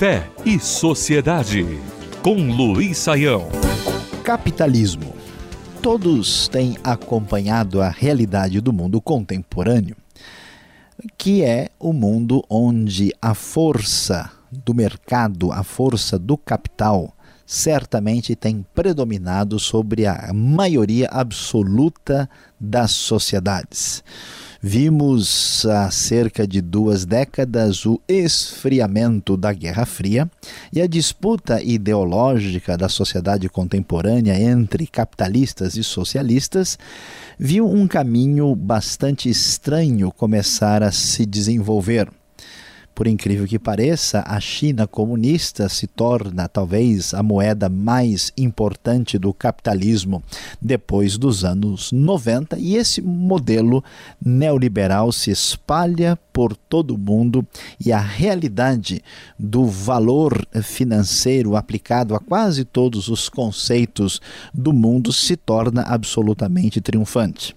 Fé e Sociedade, com Luiz Saião. Capitalismo. Todos têm acompanhado a realidade do mundo contemporâneo, que é o mundo onde a força do mercado, a força do capital, certamente tem predominado sobre a maioria absoluta das sociedades. Vimos há cerca de duas décadas o esfriamento da Guerra Fria e a disputa ideológica da sociedade contemporânea entre capitalistas e socialistas viu um caminho bastante estranho começar a se desenvolver. Por incrível que pareça, a China comunista se torna talvez a moeda mais importante do capitalismo depois dos anos 90 e esse modelo neoliberal se espalha por todo o mundo e a realidade do valor financeiro aplicado a quase todos os conceitos do mundo se torna absolutamente triunfante.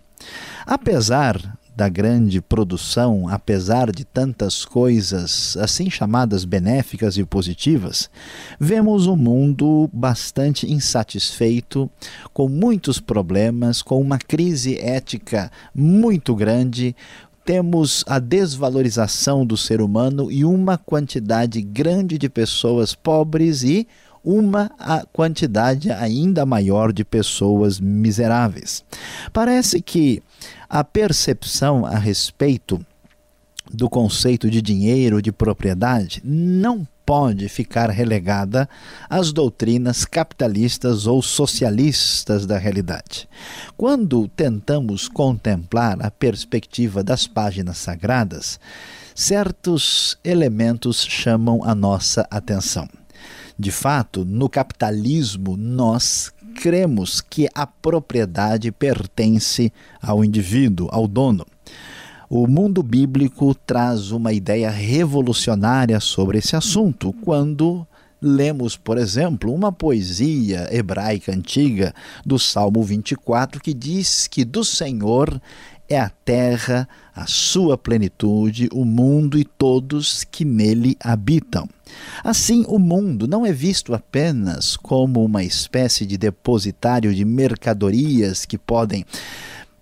Apesar da grande produção, apesar de tantas coisas assim chamadas benéficas e positivas, vemos um mundo bastante insatisfeito, com muitos problemas, com uma crise ética muito grande, temos a desvalorização do ser humano e uma quantidade grande de pessoas pobres e uma quantidade ainda maior de pessoas miseráveis. Parece que a percepção a respeito do conceito de dinheiro, de propriedade, não pode ficar relegada às doutrinas capitalistas ou socialistas da realidade. Quando tentamos contemplar a perspectiva das páginas sagradas, certos elementos chamam a nossa atenção. De fato, no capitalismo, nós cremos que a propriedade pertence ao indivíduo, ao dono. O mundo bíblico traz uma ideia revolucionária sobre esse assunto quando lemos, por exemplo, uma poesia hebraica antiga do Salmo 24 que diz que do Senhor é a terra, a sua plenitude, o mundo e todos que nele habitam. Assim, o mundo não é visto apenas como uma espécie de depositário de mercadorias que podem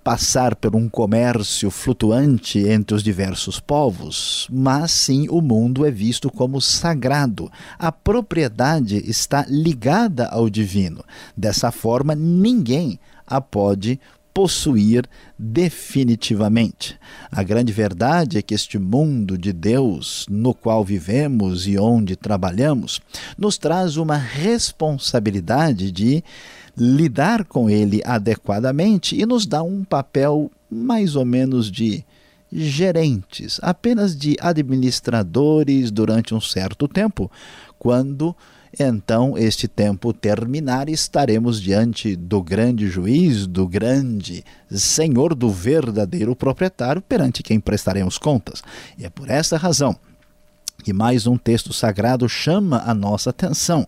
passar por um comércio flutuante entre os diversos povos, mas sim o mundo é visto como sagrado. A propriedade está ligada ao divino. Dessa forma, ninguém a pode possuir definitivamente. A grande verdade é que este mundo de Deus no qual vivemos e onde trabalhamos nos traz uma responsabilidade de lidar com ele adequadamente e nos dá um papel mais ou menos de gerentes, apenas de administradores durante um certo tempo, quando então este tempo terminar, estaremos diante do grande juiz, do grande senhor, do verdadeiro proprietário, perante quem prestaremos contas. E é por essa razão que mais um texto sagrado chama a nossa atenção.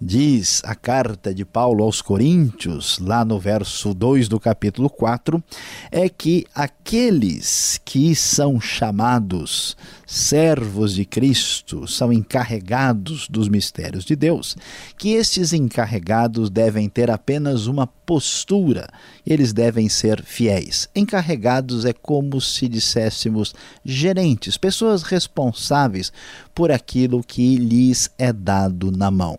Diz a carta de Paulo aos Coríntios, lá no verso 2 do capítulo 4, é que aqueles que são chamados servos de Cristo, são encarregados dos mistérios de Deus, que estes encarregados devem ter apenas uma postura, eles devem ser fiéis. Encarregados é como se disséssemos gerentes, pessoas responsáveis por aquilo que lhes é dado na mão.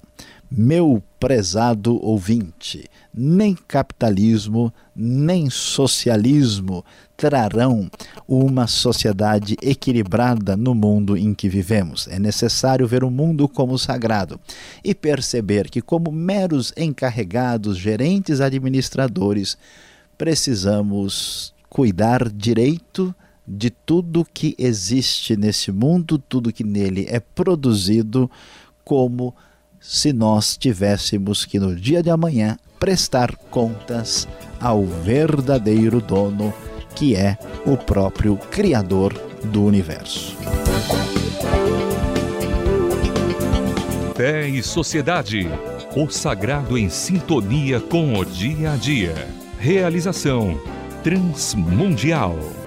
Meu prezado ouvinte, nem capitalismo, nem socialismo trarão uma sociedade equilibrada no mundo em que vivemos. É necessário ver o mundo como sagrado e perceber que, como meros encarregados, gerentes, administradores, precisamos cuidar direito de tudo que existe nesse mundo, tudo que nele é produzido, como se nós tivéssemos que no dia de amanhã prestar contas ao verdadeiro dono, que é o próprio Criador do universo. Fé e Sociedade. O sagrado em sintonia com o dia a dia. Realização Transmundial.